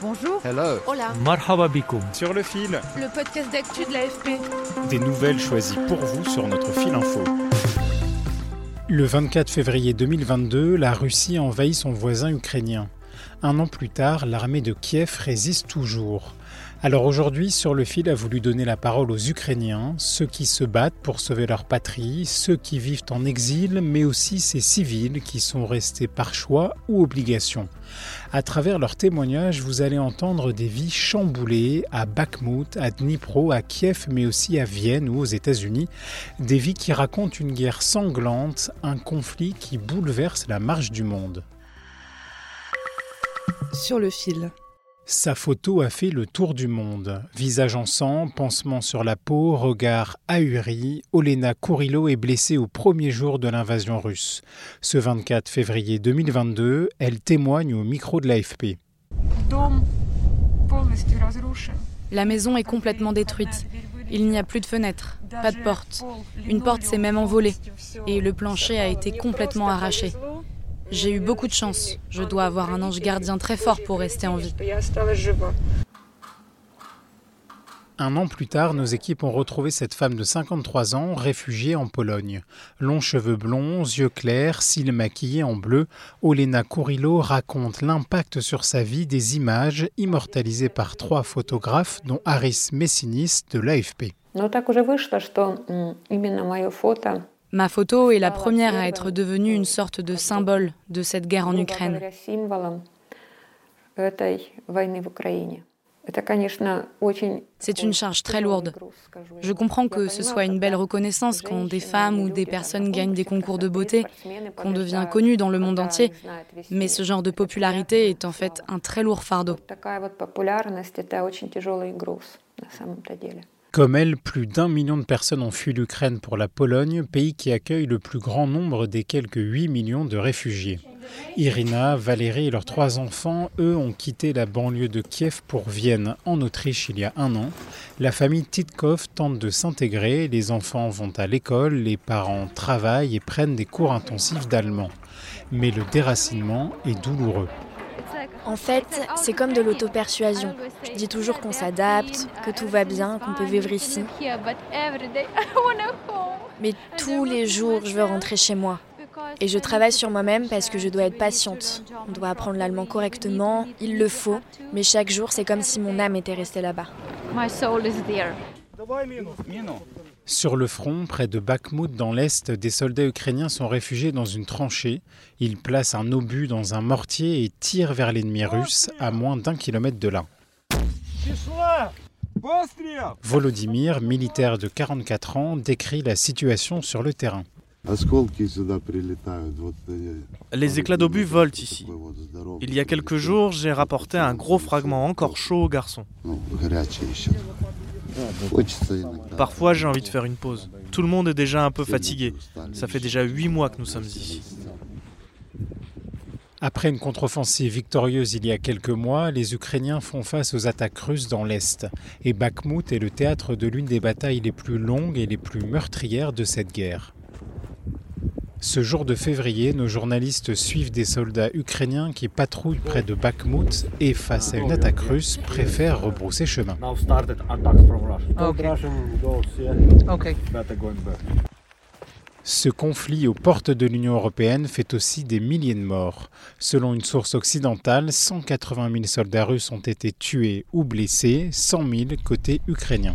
Bonjour. Hello. Hola. Marhaba bikoum. Sur le fil, Le podcast d'actu de l'AFP. des nouvelles choisies pour vous sur notre fil info. Le 24 février 2022, la Russie envahit son voisin ukrainien. Un an plus tard, l'armée de Kiev résiste toujours. Alors aujourd'hui, sur le fil a voulu donner la parole aux Ukrainiens, ceux qui se battent pour sauver leur patrie, ceux qui vivent en exil, mais aussi ces civils qui sont restés par choix ou obligation. À travers leurs témoignages, vous allez entendre des vies chamboulées à Bakhmut, à Dnipro, à Kiev, mais aussi à Vienne ou aux États-Unis. Des vies qui racontent une guerre sanglante, un conflit qui bouleverse la marche du monde. Sur le fil. Sa photo a fait le tour du monde. Visage en sang, pansement sur la peau, regard ahuri, Olena Kourilo est blessée au premier jour de l'invasion russe. Ce 24 février 2022, elle témoigne au micro de l'AFP. La maison est complètement détruite. Il n'y a plus de fenêtres, pas de porte. Une porte s'est même envolée et le plancher a été complètement arraché. J'ai eu beaucoup de chance. Je dois avoir un ange gardien très fort pour rester en vie. Un an plus tard, nos équipes ont retrouvé cette femme de 53 ans, réfugiée en Pologne. Longs cheveux blonds, yeux clairs, cils maquillés en bleu, Olena Kourilo raconte l'impact sur sa vie des images immortalisées par trois photographes, dont Aris Messinis de l'AFP. Ma photo est la première à être devenue une sorte de symbole de cette guerre en Ukraine. C'est une charge très lourde. Je comprends que ce soit une belle reconnaissance quand des femmes ou des personnes gagnent des concours de beauté, qu'on devient connu dans le monde entier, mais ce genre de popularité est en fait un très lourd fardeau. Comme elle, plus d'un million de personnes ont fui l'Ukraine pour la Pologne, pays qui accueille le plus grand nombre des quelques 8 millions de réfugiés. Irina, Valérie et leurs trois enfants, eux, ont quitté la banlieue de Kiev pour Vienne, en Autriche, il y a un an. La famille Titkov tente de s'intégrer, les enfants vont à l'école, les parents travaillent et prennent des cours intensifs d'allemand. Mais le déracinement est douloureux. En fait, c'est comme de l'auto-persuasion. Je dis toujours qu'on s'adapte, que tout va bien, qu'on peut vivre ici. Mais tous les jours, je veux rentrer chez moi. Et je travaille sur moi-même parce que je dois être patiente. On doit apprendre l'allemand correctement, il le faut, mais chaque jour, c'est comme si mon âme était restée là-bas. Sur le front, près de Bakhmut dans l'Est, des soldats ukrainiens sont réfugiés dans une tranchée. Ils placent un obus dans un mortier et tirent vers l'ennemi russe à moins d'un kilomètre de là. Volodymyr, militaire de 44 ans, décrit la situation sur le terrain. Les éclats d'obus volent ici. Il y a quelques jours, j'ai rapporté un gros fragment encore chaud au garçon. Parfois, j'ai envie de faire une pause. Tout le monde est déjà un peu fatigué. Ça fait déjà huit mois que nous sommes ici. Après une contre-offensive victorieuse il y a quelques mois, les Ukrainiens font face aux attaques russes dans l'Est. Et Bakhmut est le théâtre de l'une des batailles les plus longues et les plus meurtrières de cette guerre. Ce jour de février, nos journalistes suivent des soldats ukrainiens qui patrouillent près de Bakhmut et, face à une attaque russe, préfèrent rebrousser chemin. Ce conflit aux portes de l'Union européenne fait aussi des milliers de morts. Selon une source occidentale, 180 000 soldats russes ont été tués ou blessés, 100 000 côté ukrainien.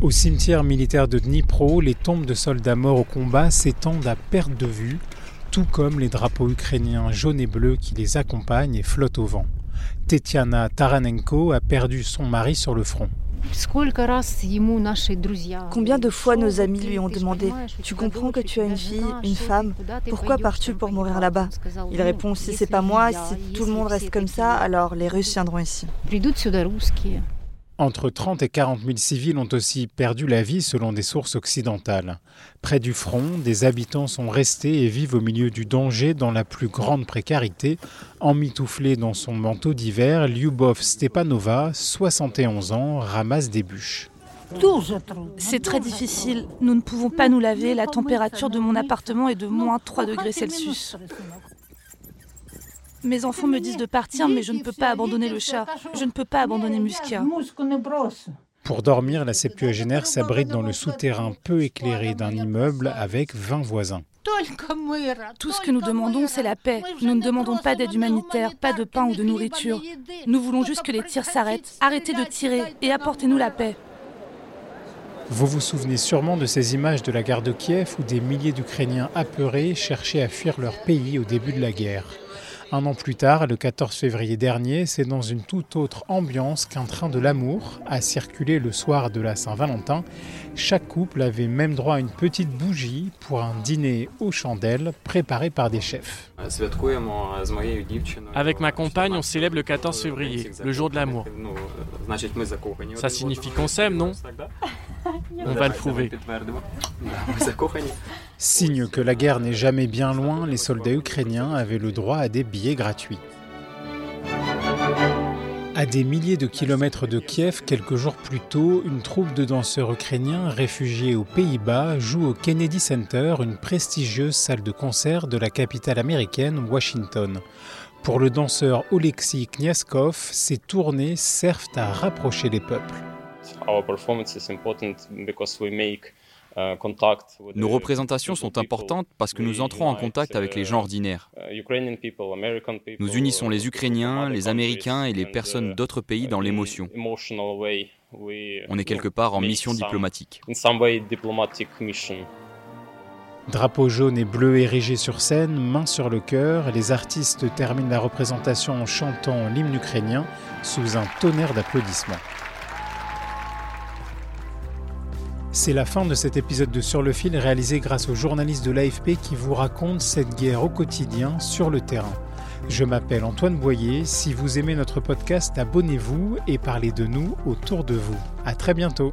Au cimetière militaire de Dnipro, les tombes de soldats morts au combat s'étendent à perte de vue, tout comme les drapeaux ukrainiens jaunes et bleus qui les accompagnent et flottent au vent. Tetiana Taranenko a perdu son mari sur le front. Combien de fois nos amis lui ont demandé Tu comprends que tu as une fille, une femme, pourquoi pars-tu pour mourir là-bas? Il répond Si c'est pas moi, si tout le monde reste comme ça, alors les Russes viendront ici. Entre 30 et 40 000 civils ont aussi perdu la vie selon des sources occidentales. Près du front, des habitants sont restés et vivent au milieu du danger dans la plus grande précarité. Emmitouflée dans son manteau d'hiver, Lyubov Stepanova, 71 ans, ramasse des bûches. C'est très difficile. Nous ne pouvons pas nous laver. La température de mon appartement est de moins 3 degrés Celsius. Mes enfants me disent de partir, mais je ne peux pas abandonner le chat. Je ne peux pas abandonner Muskia. Pour dormir, la septuagénaire s'abrite dans le souterrain peu éclairé d'un immeuble avec 20 voisins. Tout ce que nous demandons, c'est la paix. Nous ne demandons pas d'aide humanitaire, pas de pain ou de nourriture. Nous voulons juste que les tirs s'arrêtent. Arrêtez de tirer et apportez-nous la paix. Vous vous souvenez sûrement de ces images de la gare de Kiev où des milliers d'Ukrainiens apeurés cherchaient à fuir leur pays au début de la guerre. Un an plus tard, le 14 février dernier, c'est dans une toute autre ambiance qu'un train de l'amour a circulé le soir de la Saint-Valentin. Chaque couple avait même droit à une petite bougie pour un dîner aux chandelles préparé par des chefs. Avec ma compagne, on célèbre le 14 février, le jour de l'amour. Ça signifie qu'on s'aime, non? On va le prouver. Signe que la guerre n'est jamais bien loin, les soldats ukrainiens avaient le droit à des billets gratuits. À des milliers de kilomètres de Kiev, quelques jours plus tôt, une troupe de danseurs ukrainiens réfugiés aux Pays-Bas joue au Kennedy Center, une prestigieuse salle de concert de la capitale américaine, Washington. Pour le danseur Oleksiy Kniaskov, ces tournées servent à rapprocher les peuples. Nos représentations sont importantes parce que nous entrons en contact avec les gens ordinaires. Nous unissons les Ukrainiens, les Américains et les personnes d'autres pays dans l'émotion. On est quelque part en mission diplomatique. Drapeau jaune et bleu érigé sur scène, main sur le cœur, les artistes terminent la représentation en chantant l'hymne ukrainien sous un tonnerre d'applaudissements. C'est la fin de cet épisode de Sur le fil réalisé grâce aux journalistes de l'AFP qui vous racontent cette guerre au quotidien sur le terrain. Je m'appelle Antoine Boyer. Si vous aimez notre podcast, abonnez-vous et parlez de nous autour de vous. À très bientôt.